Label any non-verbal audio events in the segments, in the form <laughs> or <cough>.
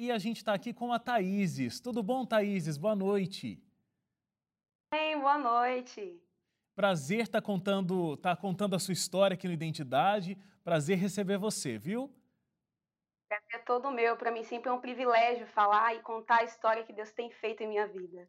e a gente está aqui com a Thaíses. Tudo bom, Thaíses? Boa noite. Bem, boa noite. Prazer estar tá contando, tá contando a sua história aqui no Identidade. Prazer receber você, viu? É todo meu. Para mim sempre é um privilégio falar e contar a história que Deus tem feito em minha vida.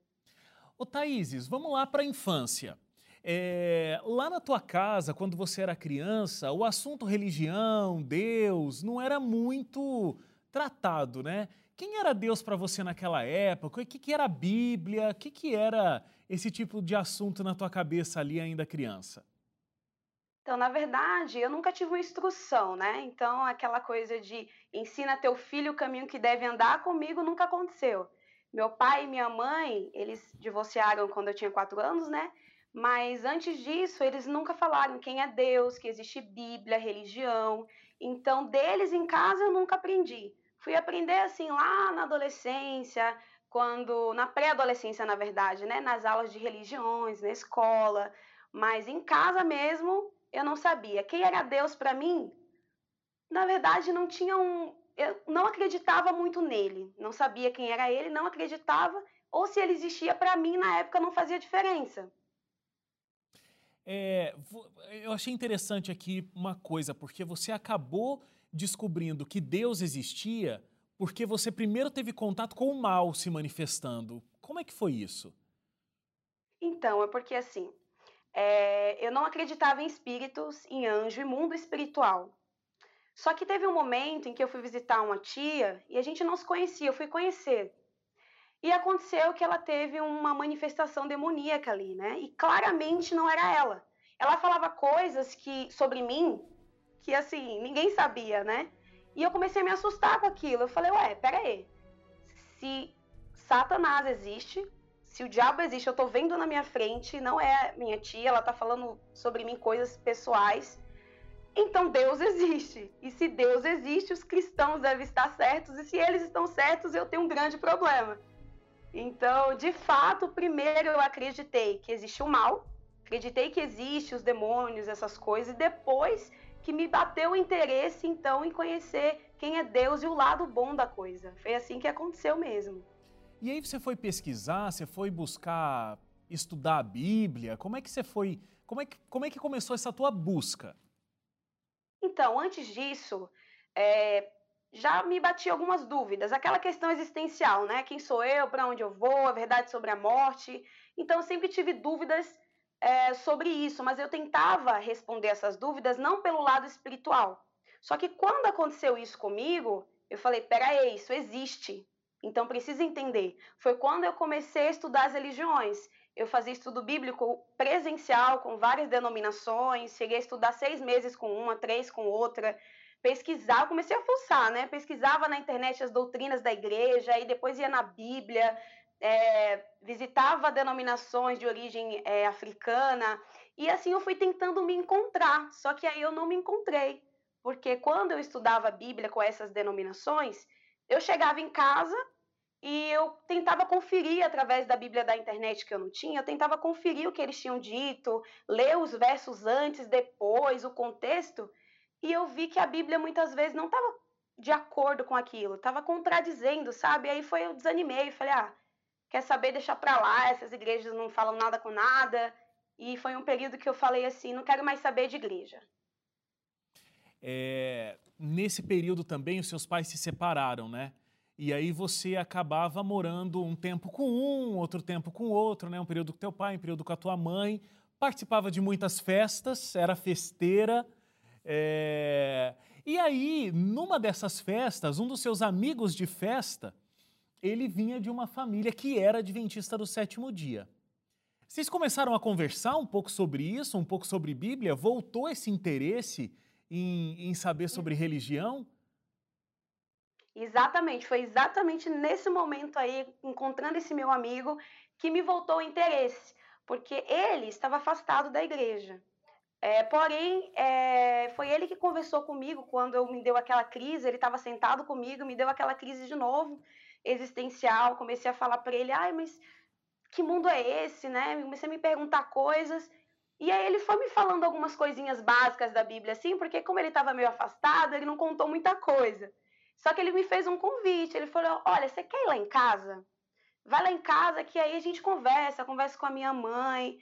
Ô Thaíses, vamos lá para a infância. É, lá na tua casa, quando você era criança, o assunto religião, Deus, não era muito tratado, né? Quem era Deus para você naquela época? O que, que era a Bíblia? O que, que era esse tipo de assunto na tua cabeça ali ainda criança? Então, na verdade, eu nunca tive uma instrução, né? Então, aquela coisa de ensina teu filho o caminho que deve andar comigo nunca aconteceu. Meu pai e minha mãe, eles divorciaram quando eu tinha quatro anos, né? Mas antes disso, eles nunca falaram quem é Deus, que existe Bíblia, religião. Então, deles em casa eu nunca aprendi. Fui aprender assim lá na adolescência, quando na pré-adolescência, na verdade, né, nas aulas de religiões, na escola, mas em casa mesmo eu não sabia quem era Deus para mim. Na verdade, não tinha um eu não acreditava muito nele, não sabia quem era ele, não acreditava, ou se ele existia para mim na época não fazia diferença. É, eu achei interessante aqui uma coisa, porque você acabou descobrindo que Deus existia porque você primeiro teve contato com o mal se manifestando. Como é que foi isso? Então, é porque assim, é, eu não acreditava em espíritos, em anjo e mundo espiritual. Só que teve um momento em que eu fui visitar uma tia e a gente não se conhecia, eu fui conhecer. E aconteceu que ela teve uma manifestação demoníaca ali, né? E claramente não era ela. Ela falava coisas que sobre mim que assim, ninguém sabia, né? E eu comecei a me assustar com aquilo. Eu falei, ué, pera aí. Se Satanás existe, se o diabo existe, eu tô vendo na minha frente, não é minha tia, ela tá falando sobre mim coisas pessoais. Então Deus <laughs> existe. E se Deus existe, os cristãos devem estar certos. E se eles estão certos, eu tenho um grande problema. Então, de fato, primeiro eu acreditei que existe o mal, acreditei que existe os demônios, essas coisas, e depois que me bateu o interesse, então, em conhecer quem é Deus e o lado bom da coisa. Foi assim que aconteceu mesmo. E aí você foi pesquisar, você foi buscar estudar a Bíblia? Como é que você foi, como é que, como é que começou essa tua busca? Então, antes disso, é, já me bati algumas dúvidas. Aquela questão existencial, né? Quem sou eu, para onde eu vou, a verdade sobre a morte. Então, eu sempre tive dúvidas é, sobre isso, mas eu tentava responder essas dúvidas não pelo lado espiritual. Só que quando aconteceu isso comigo, eu falei: peraí, isso existe. Então precisa entender. Foi quando eu comecei a estudar as religiões. Eu fazia estudo bíblico presencial com várias denominações, cheguei a estudar seis meses com uma, três com outra, pesquisar, comecei a fuçar, né? Pesquisava na internet as doutrinas da igreja, e depois ia na Bíblia, é, visitava denominações de origem é, africana, e assim eu fui tentando me encontrar, só que aí eu não me encontrei, porque quando eu estudava a Bíblia com essas denominações, eu chegava em casa e eu tentava conferir através da Bíblia da internet que eu não tinha, eu tentava conferir o que eles tinham dito, ler os versos antes, depois, o contexto, e eu vi que a Bíblia muitas vezes não estava de acordo com aquilo, estava contradizendo, sabe? Aí foi eu desanimei, falei: "Ah, quer saber, deixar para lá, essas igrejas não falam nada com nada". E foi um período que eu falei assim: "Não quero mais saber de igreja". É, nesse período também os seus pais se separaram, né? E aí você acabava morando um tempo com um, outro tempo com outro, né? Um período com teu pai, um período com a tua mãe. Participava de muitas festas, era festeira. É... E aí, numa dessas festas, um dos seus amigos de festa, ele vinha de uma família que era adventista do sétimo dia. Vocês começaram a conversar um pouco sobre isso, um pouco sobre Bíblia? Voltou esse interesse em, em saber sobre religião? Exatamente, foi exatamente nesse momento aí, encontrando esse meu amigo, que me voltou o interesse, porque ele estava afastado da igreja. É, porém, é, foi ele que conversou comigo quando eu me deu aquela crise. Ele estava sentado comigo, me deu aquela crise de novo, existencial. Comecei a falar para ele: ai, mas que mundo é esse, né? Comecei a me perguntar coisas. E aí ele foi me falando algumas coisinhas básicas da Bíblia, assim, porque como ele estava meio afastado, ele não contou muita coisa. Só que ele me fez um convite. Ele falou: Olha, você quer ir lá em casa? Vai lá em casa que aí a gente conversa, conversa com a minha mãe.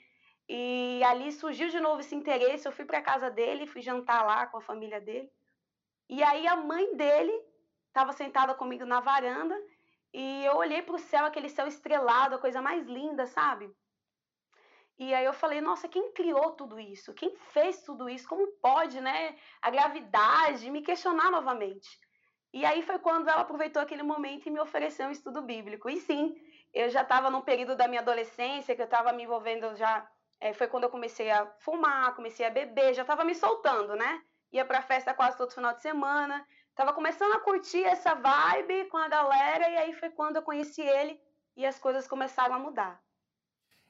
E ali surgiu de novo esse interesse. Eu fui para casa dele, fui jantar lá com a família dele. E aí a mãe dele estava sentada comigo na varanda e eu olhei para o céu, aquele céu estrelado, a coisa mais linda, sabe? E aí eu falei, nossa, quem criou tudo isso? Quem fez tudo isso? Como pode, né? A gravidade, me questionar novamente. E aí foi quando ela aproveitou aquele momento e me ofereceu um estudo bíblico. E sim, eu já estava num período da minha adolescência que eu estava me envolvendo já. É, foi quando eu comecei a fumar, comecei a beber, já estava me soltando, né? Ia para festa quase todo final de semana. Tava começando a curtir essa vibe com a galera e aí foi quando eu conheci ele e as coisas começaram a mudar.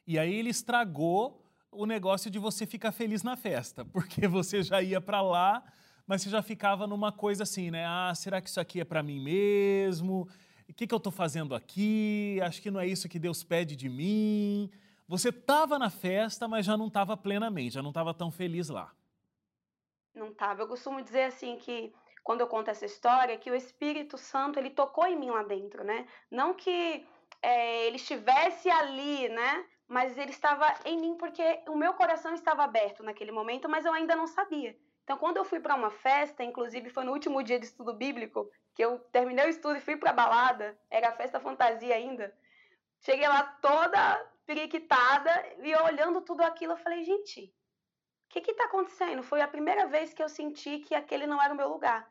E aí ele estragou o negócio de você ficar feliz na festa, <laughs> porque você já ia para lá, mas você já ficava numa coisa assim, né? Ah, será que isso aqui é para mim mesmo? O que, que eu estou fazendo aqui? Acho que não é isso que Deus pede de mim. Você estava na festa, mas já não estava plenamente, já não estava tão feliz lá. Não estava. Eu costumo dizer assim que quando eu conto essa história, que o Espírito Santo ele tocou em mim lá dentro, né? Não que é, ele estivesse ali, né? Mas ele estava em mim porque o meu coração estava aberto naquele momento, mas eu ainda não sabia. Então, quando eu fui para uma festa, inclusive foi no último dia de estudo bíblico, que eu terminei o estudo e fui para a balada, era a festa fantasia ainda. Cheguei lá toda periquitada e olhando tudo aquilo, eu falei, gente, o que está acontecendo? Foi a primeira vez que eu senti que aquele não era o meu lugar.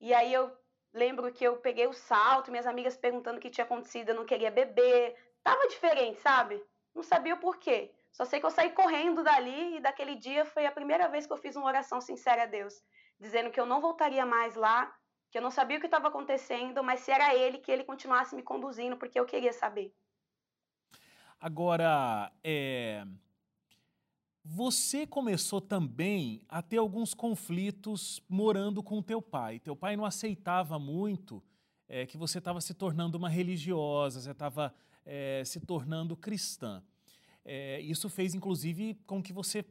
E aí eu lembro que eu peguei o salto, minhas amigas perguntando o que tinha acontecido, eu não queria beber. Tava diferente, sabe? Não sabia o porquê. Só sei que eu saí correndo dali e daquele dia foi a primeira vez que eu fiz uma oração sincera a Deus, dizendo que eu não voltaria mais lá, que eu não sabia o que estava acontecendo, mas se era Ele, que Ele continuasse me conduzindo, porque eu queria saber. Agora, é, você começou também a ter alguns conflitos morando com teu pai. Teu pai não aceitava muito é, que você estava se tornando uma religiosa, você estava é, se tornando cristã. É, isso fez, inclusive, com que você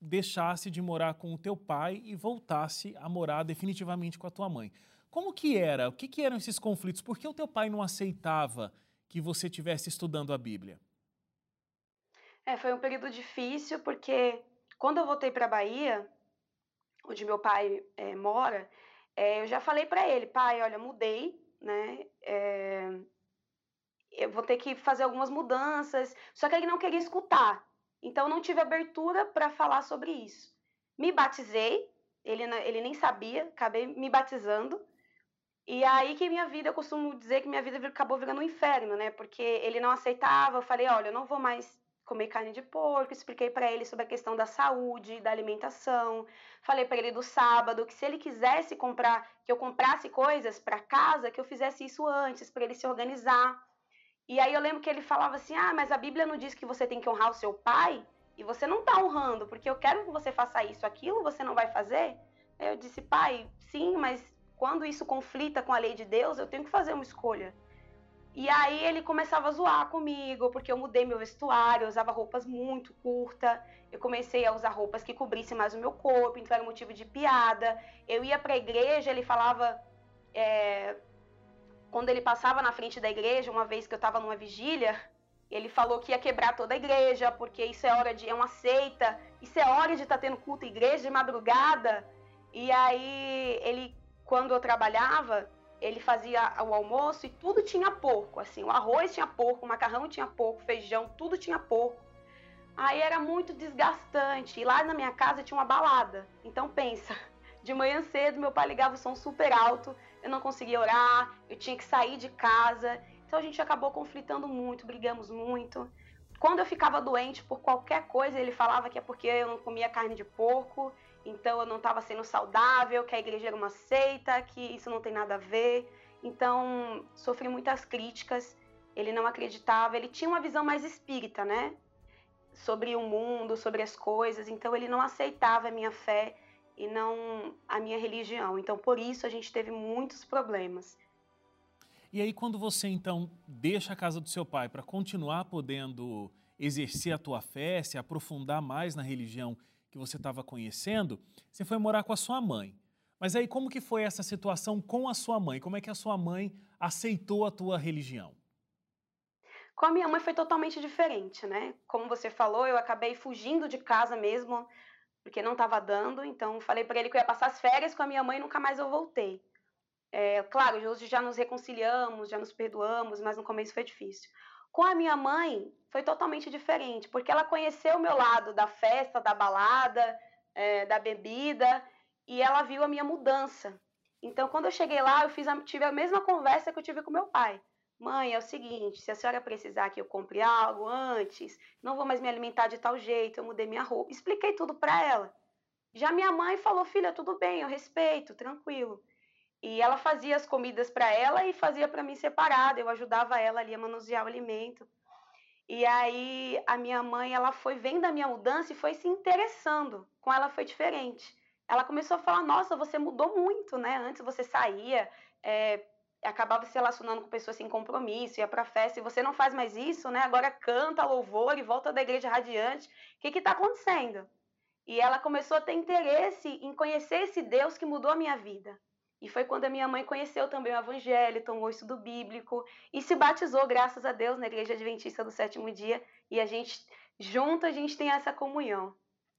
deixasse de morar com o teu pai e voltasse a morar definitivamente com a tua mãe. Como que era? O que, que eram esses conflitos? Por que o teu pai não aceitava que você estivesse estudando a Bíblia? É, foi um período difícil, porque quando eu voltei para a Bahia, onde meu pai é, mora, é, eu já falei para ele, pai, olha, mudei, né? É, eu vou ter que fazer algumas mudanças. Só que ele não queria escutar. Então não tive abertura para falar sobre isso. Me batizei, ele, ele nem sabia, acabei me batizando. E aí que minha vida, eu costumo dizer que minha vida acabou virando um inferno, né? Porque ele não aceitava, eu falei, olha, eu não vou mais comer carne de porco, expliquei para ele sobre a questão da saúde, da alimentação. Falei para ele do sábado que se ele quisesse comprar, que eu comprasse coisas para casa, que eu fizesse isso antes para ele se organizar. E aí eu lembro que ele falava assim: "Ah, mas a Bíblia não diz que você tem que honrar o seu pai?" E você não está honrando, porque eu quero que você faça isso, aquilo você não vai fazer? Eu disse, pai, sim, mas quando isso conflita com a lei de Deus, eu tenho que fazer uma escolha. E aí ele começava a zoar comigo, porque eu mudei meu vestuário, eu usava roupas muito curtas. Eu comecei a usar roupas que cobrissem mais o meu corpo, então era motivo de piada. Eu ia para a igreja, ele falava. É, quando ele passava na frente da igreja, uma vez que eu estava numa vigília, ele falou que ia quebrar toda a igreja, porque isso é hora de. é uma seita, isso é hora de estar tá tendo culto à igreja de madrugada. E aí ele, quando eu trabalhava, ele fazia o almoço e tudo tinha porco, assim, o arroz tinha porco, o macarrão tinha porco, feijão, tudo tinha porco. Aí era muito desgastante. E lá na minha casa tinha uma balada. Então pensa, <laughs> de manhã cedo meu pai ligava o som super alto, eu não conseguia orar, eu tinha que sair de casa. Então a gente acabou conflitando muito, brigamos muito. Quando eu ficava doente por qualquer coisa, ele falava que é porque eu não comia carne de porco então eu não estava sendo saudável, que a igreja era uma seita, que isso não tem nada a ver. Então sofri muitas críticas. Ele não acreditava, ele tinha uma visão mais espírita, né? Sobre o mundo, sobre as coisas. Então ele não aceitava a minha fé e não a minha religião. Então por isso a gente teve muitos problemas. E aí quando você então deixa a casa do seu pai para continuar podendo exercer a tua fé, se aprofundar mais na religião que você estava conhecendo, você foi morar com a sua mãe. Mas aí como que foi essa situação com a sua mãe? Como é que a sua mãe aceitou a tua religião? Com a minha mãe foi totalmente diferente, né? Como você falou, eu acabei fugindo de casa mesmo, porque não estava dando. Então, falei para ele que eu ia passar as férias com a minha mãe e nunca mais eu voltei. É, claro, hoje já nos reconciliamos, já nos perdoamos, mas no começo foi difícil. Com a minha mãe, foi totalmente diferente, porque ela conheceu o meu lado da festa, da balada, é, da bebida, e ela viu a minha mudança. Então, quando eu cheguei lá, eu a, tive a mesma conversa que eu tive com meu pai. Mãe, é o seguinte, se a senhora precisar que eu compre algo antes, não vou mais me alimentar de tal jeito, eu mudei minha roupa. Expliquei tudo para ela. Já minha mãe falou, filha, tudo bem, eu respeito, tranquilo. E ela fazia as comidas para ela e fazia para mim separada. Eu ajudava ela ali a manusear o alimento. E aí a minha mãe, ela foi vendo a minha mudança e foi se interessando. Com ela foi diferente. Ela começou a falar: Nossa, você mudou muito, né? Antes você saía, é, acabava se relacionando com pessoas sem compromisso, ia para festa, e você não faz mais isso, né? Agora canta louvor e volta da igreja radiante. O que está acontecendo? E ela começou a ter interesse em conhecer esse Deus que mudou a minha vida. E foi quando a minha mãe conheceu também o Evangelho, tomou o estudo bíblico e se batizou, graças a Deus, na Igreja Adventista do Sétimo Dia. E a gente, junto, a gente tem essa comunhão.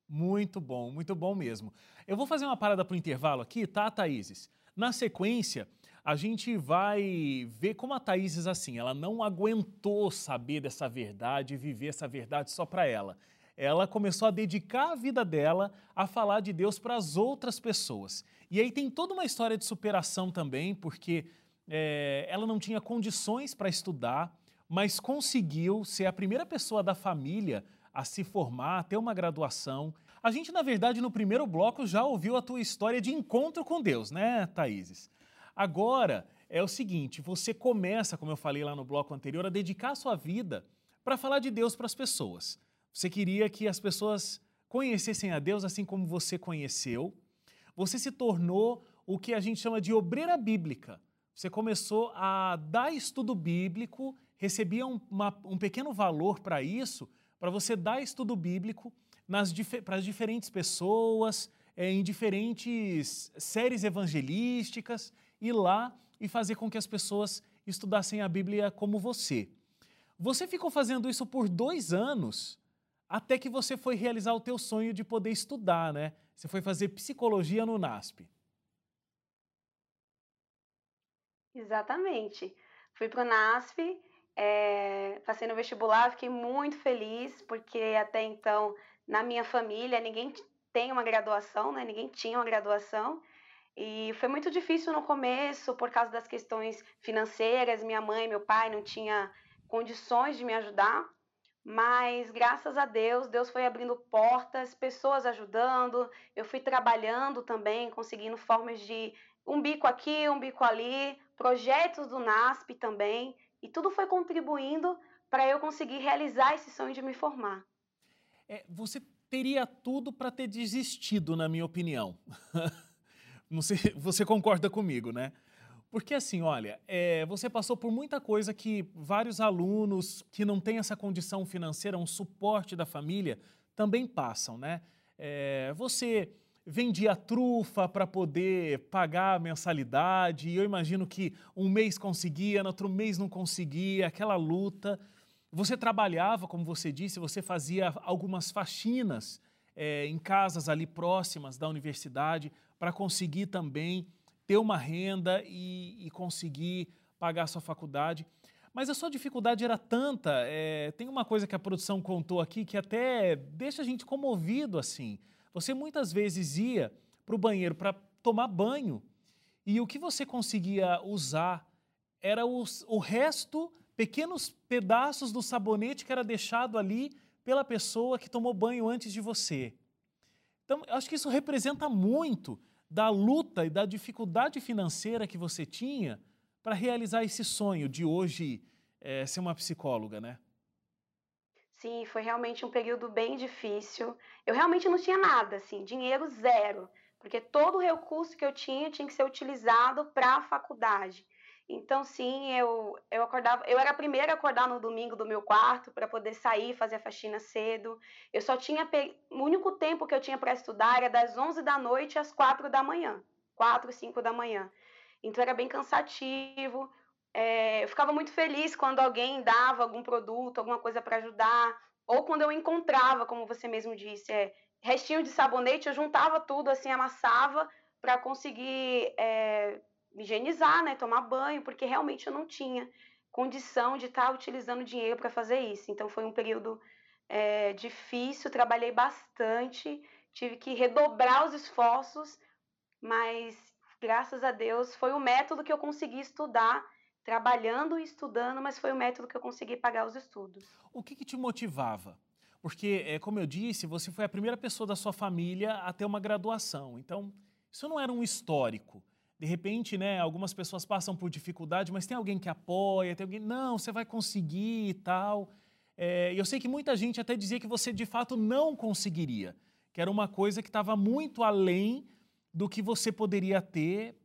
Muito bom, muito bom mesmo. Eu vou fazer uma parada para o intervalo aqui, tá, Thaíses? Na sequência, a gente vai ver como a Thaís, assim, ela não aguentou saber dessa verdade e viver essa verdade só para ela. Ela começou a dedicar a vida dela a falar de Deus para as outras pessoas. E aí tem toda uma história de superação também, porque é, ela não tinha condições para estudar, mas conseguiu ser a primeira pessoa da família a se formar, a ter uma graduação. A gente, na verdade, no primeiro bloco já ouviu a tua história de encontro com Deus, né, Thaíses? Agora é o seguinte: você começa, como eu falei lá no bloco anterior, a dedicar a sua vida para falar de Deus para as pessoas. Você queria que as pessoas conhecessem a Deus assim como você conheceu. Você se tornou o que a gente chama de obreira bíblica. Você começou a dar estudo bíblico, recebia um, uma, um pequeno valor para isso, para você dar estudo bíblico para as diferentes pessoas, é, em diferentes séries evangelísticas ir lá e fazer com que as pessoas estudassem a Bíblia como você. Você ficou fazendo isso por dois anos, até que você foi realizar o teu sonho de poder estudar, né? Você foi fazer psicologia no NASP. Exatamente. Fui para o NASP, é, passei no vestibular, fiquei muito feliz, porque até então, na minha família, ninguém tem uma graduação, né? Ninguém tinha uma graduação. E foi muito difícil no começo por causa das questões financeiras. Minha mãe, meu pai não tinha condições de me ajudar, mas graças a Deus, Deus foi abrindo portas, pessoas ajudando. Eu fui trabalhando também, conseguindo formas de um bico aqui, um bico ali, projetos do NASP também, e tudo foi contribuindo para eu conseguir realizar esse sonho de me formar. É, você teria tudo para ter desistido, na minha opinião. <laughs> Sei, você concorda comigo, né? Porque assim, olha, é, você passou por muita coisa que vários alunos que não têm essa condição financeira, um suporte da família, também passam, né? É, você vendia trufa para poder pagar a mensalidade, e eu imagino que um mês conseguia, no outro mês não conseguia, aquela luta. Você trabalhava, como você disse, você fazia algumas faxinas é, em casas ali próximas da universidade para conseguir também ter uma renda e, e, conseguir pagar a sua faculdade. Mas a sua dificuldade era tanta, é, tem uma coisa que a produção contou aqui que até deixa a gente comovido assim. Você muitas vezes ia para o banheiro para tomar banho e o que você conseguia usar era o resto, pequenos pedaços do sabonete que era deixado ali pela pessoa que tomou banho antes de você. Então, acho que isso representa muito da luta e da dificuldade financeira que você tinha para realizar esse sonho de hoje é, ser uma psicóloga, né? Sim, foi realmente um período bem difícil. Eu realmente não tinha nada, assim, dinheiro zero, porque todo o recurso que eu tinha tinha que ser utilizado para a faculdade. Então, sim, eu, eu acordava. Eu era a primeira a acordar no domingo do meu quarto para poder sair fazer a faxina cedo. Eu só tinha. O único tempo que eu tinha para estudar era das 11 da noite às 4 da manhã. quatro, cinco da manhã. Então era bem cansativo. É, eu ficava muito feliz quando alguém dava algum produto, alguma coisa para ajudar, ou quando eu encontrava, como você mesmo disse, é, restinho de sabonete, eu juntava tudo assim, amassava para conseguir é, higienizar, né, tomar banho, porque realmente eu não tinha condição de estar tá utilizando dinheiro para fazer isso. Então foi um período é, difícil, trabalhei bastante, tive que redobrar os esforços, mas graças a Deus foi o método que eu consegui estudar, trabalhando e estudando, mas foi o método que eu consegui pagar os estudos. O que, que te motivava? Porque, é, como eu disse, você foi a primeira pessoa da sua família a ter uma graduação. Então, isso não era um histórico. De repente, né, algumas pessoas passam por dificuldade, mas tem alguém que apoia, tem alguém, não, você vai conseguir e tal. É, eu sei que muita gente até dizia que você de fato não conseguiria, que era uma coisa que estava muito além do que você poderia ter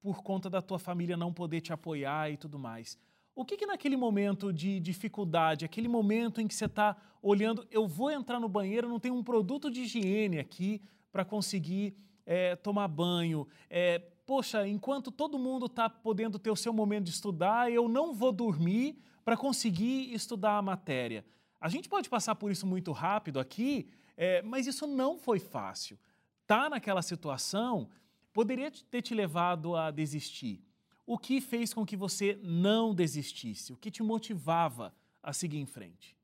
por conta da tua família não poder te apoiar e tudo mais. O que, que naquele momento de dificuldade, aquele momento em que você está olhando, eu vou entrar no banheiro, não tem um produto de higiene aqui para conseguir é, tomar banho, é, poxa, enquanto todo mundo está podendo ter o seu momento de estudar, eu não vou dormir para conseguir estudar a matéria. A gente pode passar por isso muito rápido aqui, é, mas isso não foi fácil. Tá naquela situação poderia ter te levado a desistir. O que fez com que você não desistisse? O que te motivava a seguir em frente?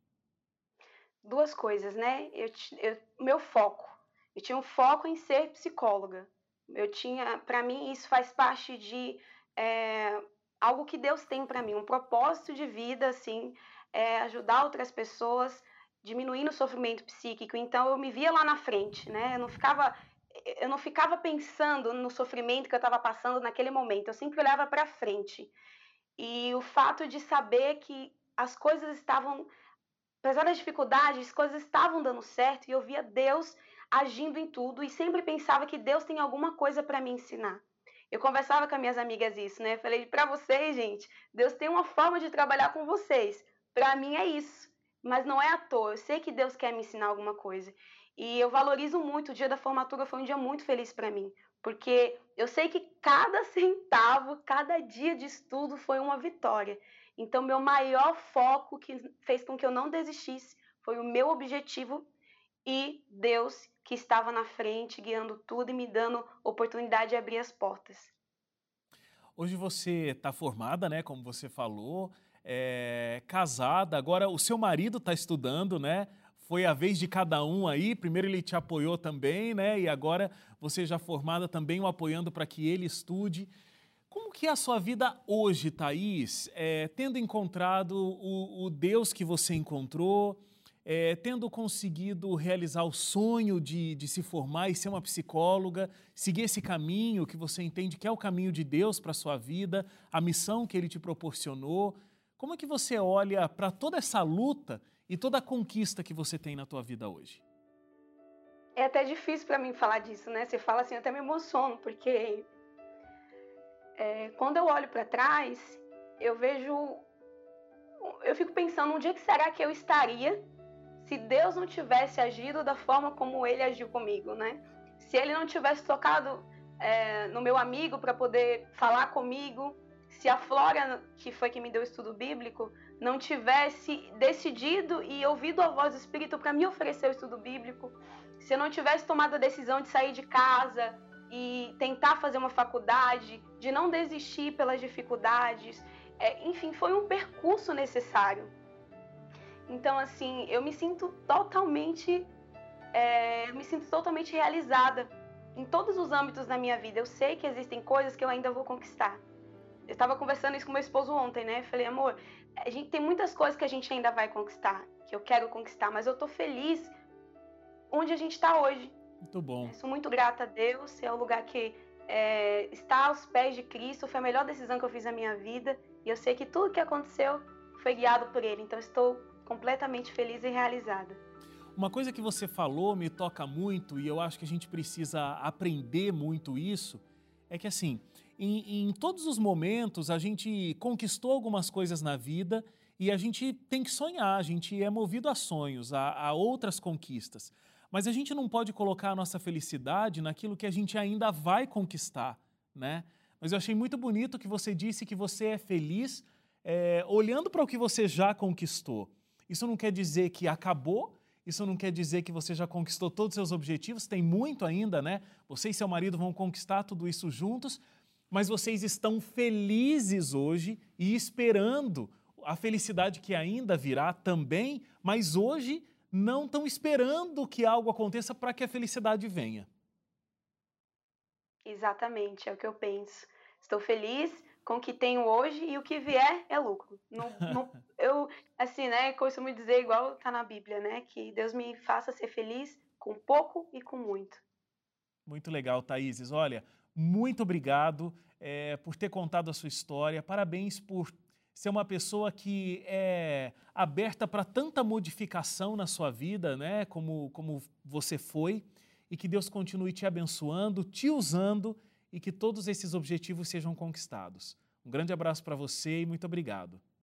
Duas coisas, né? Eu, eu, meu foco. Eu tinha um foco em ser psicóloga. Eu tinha, para mim, isso faz parte de é, algo que Deus tem para mim, um propósito de vida, assim, é, ajudar outras pessoas, diminuindo o sofrimento psíquico. Então, eu me via lá na frente, né? Eu não ficava, eu não ficava pensando no sofrimento que eu estava passando naquele momento. Eu sempre olhava para frente. E o fato de saber que as coisas estavam, apesar das dificuldades, as coisas estavam dando certo e eu via Deus agindo em tudo e sempre pensava que Deus tem alguma coisa para me ensinar. Eu conversava com as minhas amigas isso, né? falei para vocês, gente, Deus tem uma forma de trabalhar com vocês. Para mim é isso, mas não é à toa. Eu sei que Deus quer me ensinar alguma coisa. E eu valorizo muito. O dia da formatura foi um dia muito feliz para mim, porque eu sei que cada <laughs> centavo, cada dia de estudo foi uma vitória. Então, meu maior foco que fez com que eu não desistisse foi o meu objetivo e Deus que estava na frente, guiando tudo e me dando oportunidade de abrir as portas. Hoje você está formada, né? Como você falou, é, casada. Agora o seu marido está estudando, né? Foi a vez de cada um aí. Primeiro ele te apoiou também, né? E agora você já formada também o apoiando para que ele estude. Como que é a sua vida hoje, Thaís? É, tendo encontrado o, o Deus que você encontrou, é, tendo conseguido realizar o sonho de, de se formar e ser uma psicóloga, seguir esse caminho que você entende que é o caminho de Deus para a sua vida, a missão que Ele te proporcionou, como é que você olha para toda essa luta e toda a conquista que você tem na tua vida hoje? É até difícil para mim falar disso, né? Você fala assim, eu até me emociono, porque é, quando eu olho para trás, eu vejo, eu fico pensando, onde é que será que eu estaria se Deus não tivesse agido da forma como ele agiu comigo, né? Se ele não tivesse tocado é, no meu amigo para poder falar comigo, se a Flora, que foi quem me deu o estudo bíblico, não tivesse decidido e ouvido a voz do Espírito para me oferecer o estudo bíblico, se eu não tivesse tomado a decisão de sair de casa e tentar fazer uma faculdade, de não desistir pelas dificuldades, é, enfim, foi um percurso necessário. Então, assim, eu me sinto totalmente. É, me sinto totalmente realizada em todos os âmbitos da minha vida. Eu sei que existem coisas que eu ainda vou conquistar. Eu estava conversando isso com meu esposo ontem, né? Eu falei, amor, a gente tem muitas coisas que a gente ainda vai conquistar, que eu quero conquistar, mas eu tô feliz onde a gente está hoje. Muito bom. Eu sou muito grata a Deus, é o lugar que é, está aos pés de Cristo, foi a melhor decisão que eu fiz na minha vida, e eu sei que tudo que aconteceu foi guiado por Ele, então estou completamente feliz e realizada. Uma coisa que você falou me toca muito e eu acho que a gente precisa aprender muito isso é que assim, em, em todos os momentos a gente conquistou algumas coisas na vida e a gente tem que sonhar, a gente é movido a sonhos, a, a outras conquistas. Mas a gente não pode colocar a nossa felicidade naquilo que a gente ainda vai conquistar né? Mas eu achei muito bonito que você disse que você é feliz é, olhando para o que você já conquistou. Isso não quer dizer que acabou, isso não quer dizer que você já conquistou todos os seus objetivos, tem muito ainda, né? Você e seu marido vão conquistar tudo isso juntos, mas vocês estão felizes hoje e esperando a felicidade que ainda virá também, mas hoje não estão esperando que algo aconteça para que a felicidade venha. Exatamente, é o que eu penso. Estou feliz com o que tenho hoje e o que vier é lucro. Não, não, <laughs> eu, assim, né, costumo dizer igual está na Bíblia, né, que Deus me faça ser feliz com pouco e com muito. Muito legal, Thaíses. Olha, muito obrigado é, por ter contado a sua história. Parabéns por ser uma pessoa que é aberta para tanta modificação na sua vida, né, como, como você foi. E que Deus continue te abençoando, te usando e que todos esses objetivos sejam conquistados. Um grande abraço para você e muito obrigado.